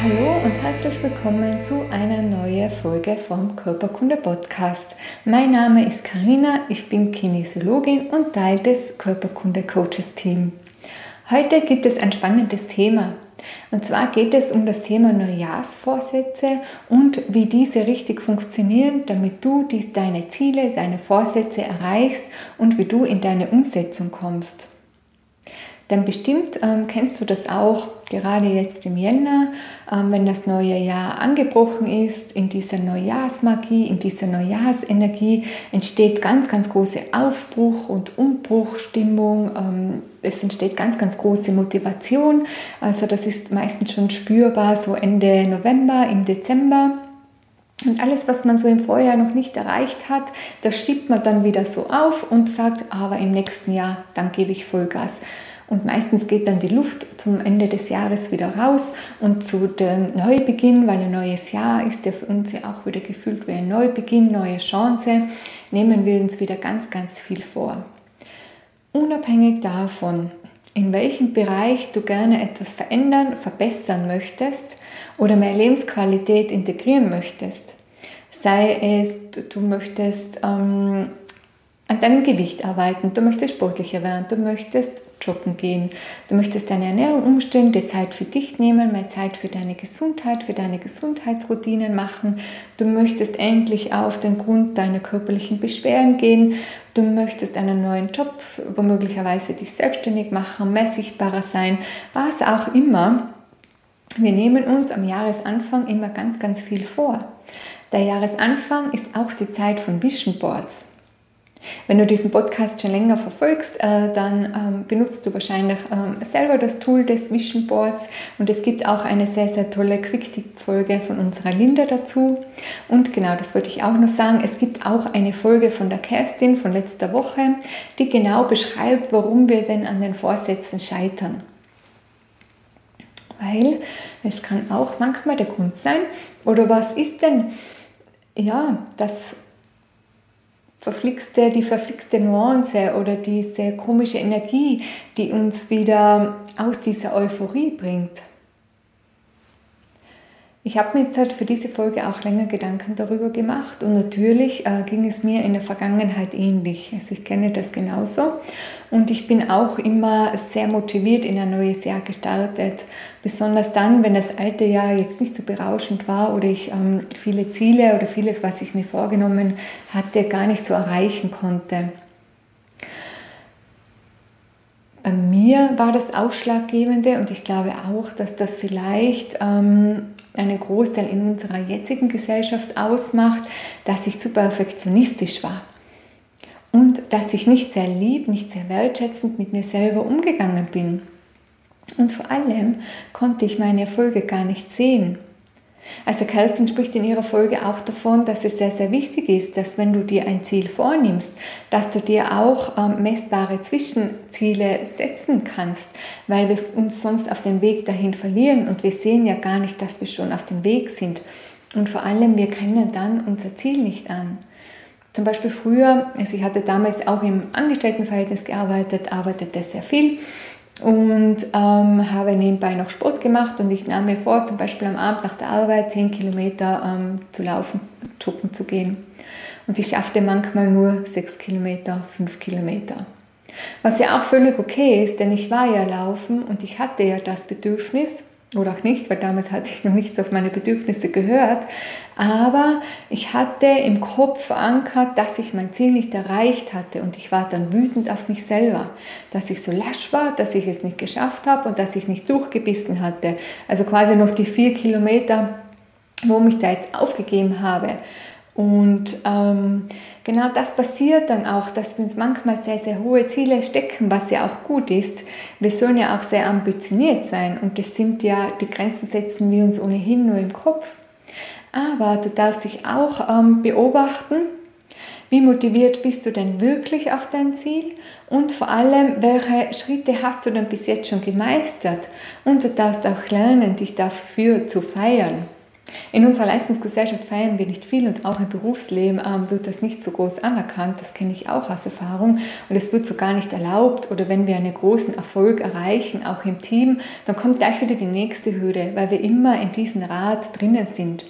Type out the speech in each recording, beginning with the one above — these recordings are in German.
Hallo und herzlich willkommen zu einer neuen Folge vom Körperkunde Podcast. Mein Name ist Karina, ich bin Kinesiologin und Teil des Körperkunde Coaches Team. Heute gibt es ein spannendes Thema. Und zwar geht es um das Thema Neujahrsvorsätze und wie diese richtig funktionieren, damit du die, deine Ziele, deine Vorsätze erreichst und wie du in deine Umsetzung kommst. Denn bestimmt ähm, kennst du das auch, gerade jetzt im Jänner, ähm, wenn das neue Jahr angebrochen ist, in dieser Neujahrsmagie, in dieser Neujahrsenergie entsteht ganz, ganz große Aufbruch- und Umbruchstimmung. Ähm, es entsteht ganz, ganz große Motivation. Also das ist meistens schon spürbar, so Ende November, im Dezember. Und alles, was man so im Vorjahr noch nicht erreicht hat, das schiebt man dann wieder so auf und sagt, aber im nächsten Jahr, dann gebe ich Vollgas. Und meistens geht dann die Luft zum Ende des Jahres wieder raus und zu dem Neubeginn, weil ein neues Jahr ist ja für uns ja auch wieder gefühlt wie ein Neubeginn, neue Chance, nehmen wir uns wieder ganz, ganz viel vor. Unabhängig davon, in welchem Bereich du gerne etwas verändern, verbessern möchtest oder mehr Lebensqualität integrieren möchtest, sei es, du möchtest ähm, an deinem Gewicht arbeiten, du möchtest sportlicher werden, du möchtest joggen gehen, du möchtest deine Ernährung umstellen, dir Zeit für dich nehmen, mehr Zeit für deine Gesundheit, für deine Gesundheitsroutinen machen, du möchtest endlich auf den Grund deiner körperlichen Beschwerden gehen, du möchtest einen neuen Job, womöglicherweise dich selbstständig machen, mehr sichtbarer sein, was auch immer. Wir nehmen uns am Jahresanfang immer ganz, ganz viel vor. Der Jahresanfang ist auch die Zeit von Vision Boards. Wenn du diesen Podcast schon länger verfolgst, äh, dann ähm, benutzt du wahrscheinlich ähm, selber das Tool des Vision Boards und es gibt auch eine sehr, sehr tolle Quick-Tip-Folge von unserer Linda dazu. Und genau, das wollte ich auch noch sagen, es gibt auch eine Folge von der Kerstin von letzter Woche, die genau beschreibt, warum wir denn an den Vorsätzen scheitern. Weil es kann auch manchmal der Grund sein, oder was ist denn, ja, das verflixte, die verflixte Nuance oder diese komische Energie, die uns wieder aus dieser Euphorie bringt. Ich habe mir jetzt halt für diese Folge auch länger Gedanken darüber gemacht und natürlich äh, ging es mir in der Vergangenheit ähnlich. Also ich kenne das genauso und ich bin auch immer sehr motiviert in ein neues Jahr gestartet. Besonders dann, wenn das alte Jahr jetzt nicht so berauschend war oder ich ähm, viele Ziele oder vieles, was ich mir vorgenommen hatte, gar nicht so erreichen konnte. Bei mir war das Ausschlaggebende und ich glaube auch, dass das vielleicht ähm, einen Großteil in unserer jetzigen Gesellschaft ausmacht, dass ich zu perfektionistisch war und dass ich nicht sehr lieb, nicht sehr wertschätzend mit mir selber umgegangen bin. Und vor allem konnte ich meine Erfolge gar nicht sehen. Also Kerstin spricht in ihrer Folge auch davon, dass es sehr, sehr wichtig ist, dass wenn du dir ein Ziel vornimmst, dass du dir auch ähm, messbare Zwischenziele setzen kannst, weil wir uns sonst auf den Weg dahin verlieren und wir sehen ja gar nicht, dass wir schon auf dem Weg sind. Und vor allem, wir kennen dann unser Ziel nicht an. Zum Beispiel früher, also ich hatte damals auch im Angestelltenverhältnis gearbeitet, arbeitete sehr viel und ähm, habe nebenbei noch Sport gemacht und ich nahm mir vor, zum Beispiel am Abend nach der Arbeit 10 Kilometer ähm, zu laufen, joggen zu gehen. Und ich schaffte manchmal nur 6 Kilometer, 5 Kilometer. Was ja auch völlig okay ist, denn ich war ja laufen und ich hatte ja das Bedürfnis, oder auch nicht, weil damals hatte ich noch nichts auf meine Bedürfnisse gehört. Aber ich hatte im Kopf verankert, dass ich mein Ziel nicht erreicht hatte und ich war dann wütend auf mich selber, dass ich so lasch war, dass ich es nicht geschafft habe und dass ich nicht durchgebissen hatte. Also quasi noch die vier Kilometer warum ich da jetzt aufgegeben habe. Und ähm, genau das passiert dann auch, dass wir uns manchmal sehr, sehr hohe Ziele stecken, was ja auch gut ist. Wir sollen ja auch sehr ambitioniert sein und das sind ja, die Grenzen setzen wir uns ohnehin nur im Kopf. Aber du darfst dich auch ähm, beobachten, wie motiviert bist du denn wirklich auf dein Ziel? Und vor allem, welche Schritte hast du denn bis jetzt schon gemeistert? Und du darfst auch lernen, dich dafür zu feiern. In unserer Leistungsgesellschaft feiern wir nicht viel und auch im Berufsleben ähm, wird das nicht so groß anerkannt. Das kenne ich auch aus Erfahrung und es wird so gar nicht erlaubt. Oder wenn wir einen großen Erfolg erreichen, auch im Team, dann kommt gleich wieder die nächste Hürde, weil wir immer in diesem Rad drinnen sind.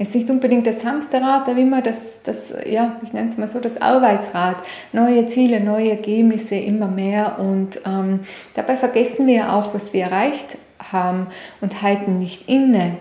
Es ist nicht unbedingt das Hamsterrad, aber immer das, das, ja, ich nenne es mal so, das Arbeitsrad. Neue Ziele, neue Ergebnisse, immer mehr. Und ähm, dabei vergessen wir auch, was wir erreicht haben und halten nicht inne.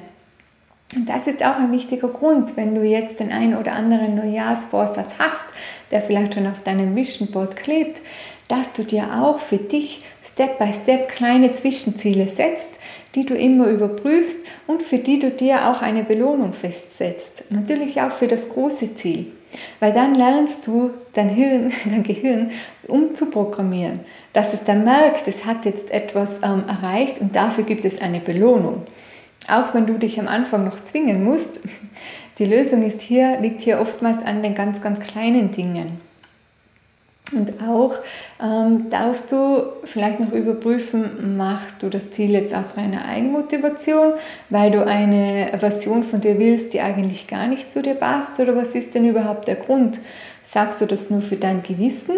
Und das ist auch ein wichtiger Grund, wenn du jetzt den einen oder anderen Neujahrsvorsatz hast, der vielleicht schon auf deinem Vision Board klebt, dass du dir auch für dich Step by Step kleine Zwischenziele setzt, die du immer überprüfst und für die du dir auch eine Belohnung festsetzt. Natürlich auch für das große Ziel. Weil dann lernst du dein Hirn, dein Gehirn umzuprogrammieren, dass es dann merkt, es hat jetzt etwas ähm, erreicht und dafür gibt es eine Belohnung. Auch wenn du dich am Anfang noch zwingen musst, die Lösung ist hier, liegt hier oftmals an den ganz, ganz kleinen Dingen. Und auch ähm, darfst du vielleicht noch überprüfen, machst du das Ziel jetzt aus reiner Eigenmotivation, weil du eine Version von dir willst, die eigentlich gar nicht zu dir passt? Oder was ist denn überhaupt der Grund? Sagst du das nur für dein Gewissen?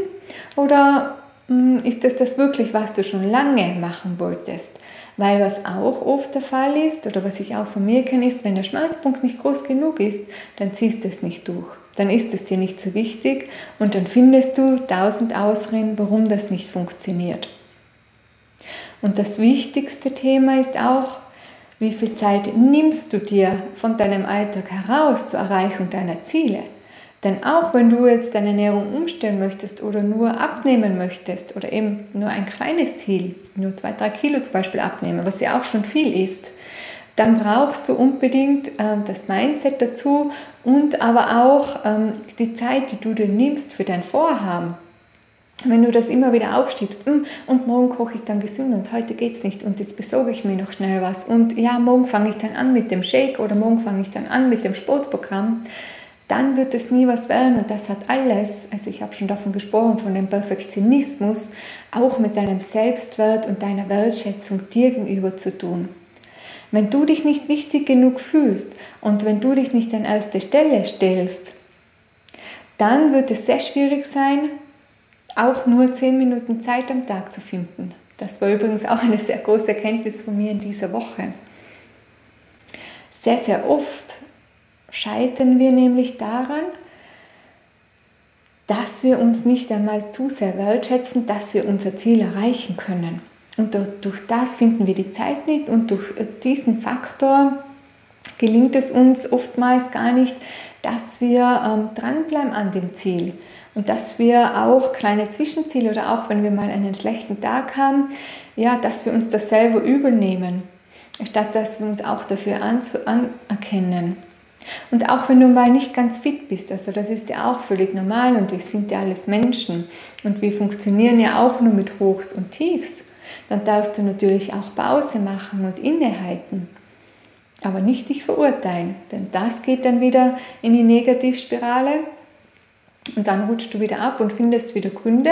Oder mh, hm, ist das das wirklich, was du schon lange machen wolltest? Weil was auch oft der Fall ist, oder was ich auch von mir kenne, ist, wenn der Schmerzpunkt nicht groß genug ist, dann ziehst du es nicht durch. Dann ist es dir nicht so wichtig und dann findest du tausend Ausreden, warum das nicht funktioniert. Und das wichtigste Thema ist auch, wie viel Zeit nimmst du dir von deinem Alltag heraus zur Erreichung deiner Ziele? Denn auch wenn du jetzt deine Ernährung umstellen möchtest oder nur abnehmen möchtest oder eben nur ein kleines Ziel, nur zwei, drei Kilo zum Beispiel abnehmen, was ja auch schon viel ist, dann brauchst du unbedingt äh, das Mindset dazu und aber auch ähm, die Zeit, die du dir nimmst für dein Vorhaben. Wenn du das immer wieder aufschiebst, hm, und morgen koche ich dann gesund und heute geht es nicht und jetzt besorge ich mir noch schnell was und ja, morgen fange ich dann an mit dem Shake oder morgen fange ich dann an mit dem Sportprogramm, dann wird es nie was werden. Und das hat alles, also ich habe schon davon gesprochen, von dem Perfektionismus, auch mit deinem Selbstwert und deiner Wertschätzung dir gegenüber zu tun. Wenn du dich nicht wichtig genug fühlst und wenn du dich nicht an erste Stelle stellst, dann wird es sehr schwierig sein, auch nur 10 Minuten Zeit am Tag zu finden. Das war übrigens auch eine sehr große Erkenntnis von mir in dieser Woche. Sehr, sehr oft scheitern wir nämlich daran, dass wir uns nicht einmal zu sehr wertschätzen, dass wir unser Ziel erreichen können. Und durch das finden wir die Zeit nicht und durch diesen Faktor gelingt es uns oftmals gar nicht, dass wir ähm, dranbleiben an dem Ziel und dass wir auch kleine Zwischenziele oder auch wenn wir mal einen schlechten Tag haben, ja, dass wir uns das selber übel nehmen, statt dass wir uns auch dafür anerkennen. Und auch wenn du mal nicht ganz fit bist, also das ist ja auch völlig normal und wir sind ja alles Menschen und wir funktionieren ja auch nur mit Hochs und Tiefs, dann darfst du natürlich auch Pause machen und innehalten. Aber nicht dich verurteilen, denn das geht dann wieder in die Negativspirale und dann rutschst du wieder ab und findest wieder Gründe,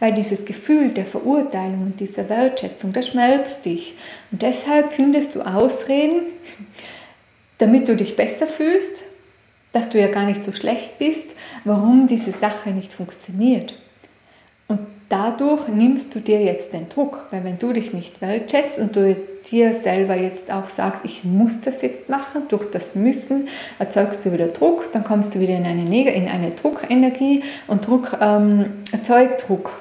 weil dieses Gefühl der Verurteilung und dieser Wertschätzung, das schmerzt dich. Und deshalb findest du Ausreden, damit du dich besser fühlst, dass du ja gar nicht so schlecht bist, warum diese Sache nicht funktioniert. Und dadurch nimmst du dir jetzt den Druck, weil wenn du dich nicht wertschätzt und du dir selber jetzt auch sagst, ich muss das jetzt machen, durch das Müssen erzeugst du wieder Druck, dann kommst du wieder in eine, in eine Druckenergie und Druck ähm, erzeugt Druck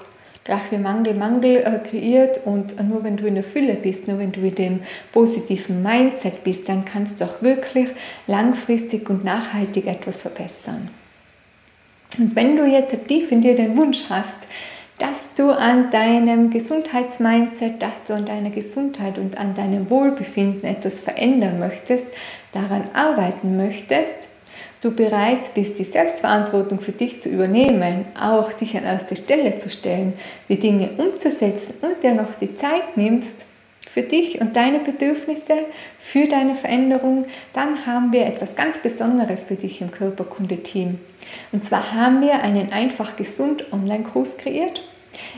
gleich wie Mangel Mangel äh, kreiert und nur wenn du in der Fülle bist, nur wenn du in dem positiven Mindset bist, dann kannst du auch wirklich langfristig und nachhaltig etwas verbessern. Und wenn du jetzt tief in dir den Wunsch hast, dass du an deinem Gesundheitsmindset, dass du an deiner Gesundheit und an deinem Wohlbefinden etwas verändern möchtest, daran arbeiten möchtest, du bereit bist, die Selbstverantwortung für dich zu übernehmen, auch dich an erste Stelle zu stellen, die Dinge umzusetzen und dir noch die Zeit nimmst für dich und deine Bedürfnisse, für deine Veränderung, dann haben wir etwas ganz Besonderes für dich im Körperkunde-Team. Und zwar haben wir einen einfach gesund Online-Kurs kreiert,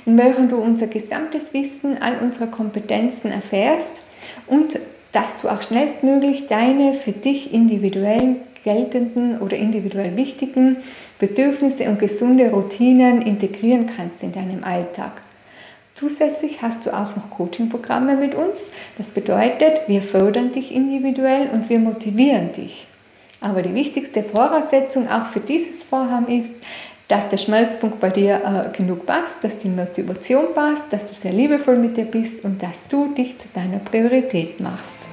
in welchem du unser gesamtes Wissen, all unsere Kompetenzen erfährst und dass du auch schnellstmöglich deine für dich individuellen geltenden oder individuell wichtigen Bedürfnisse und gesunde Routinen integrieren kannst in deinem Alltag. Zusätzlich hast du auch noch Coaching-Programme mit uns. Das bedeutet, wir fördern dich individuell und wir motivieren dich. Aber die wichtigste Voraussetzung auch für dieses Vorhaben ist, dass der Schmelzpunkt bei dir äh, genug passt, dass die Motivation passt, dass du sehr liebevoll mit dir bist und dass du dich zu deiner Priorität machst.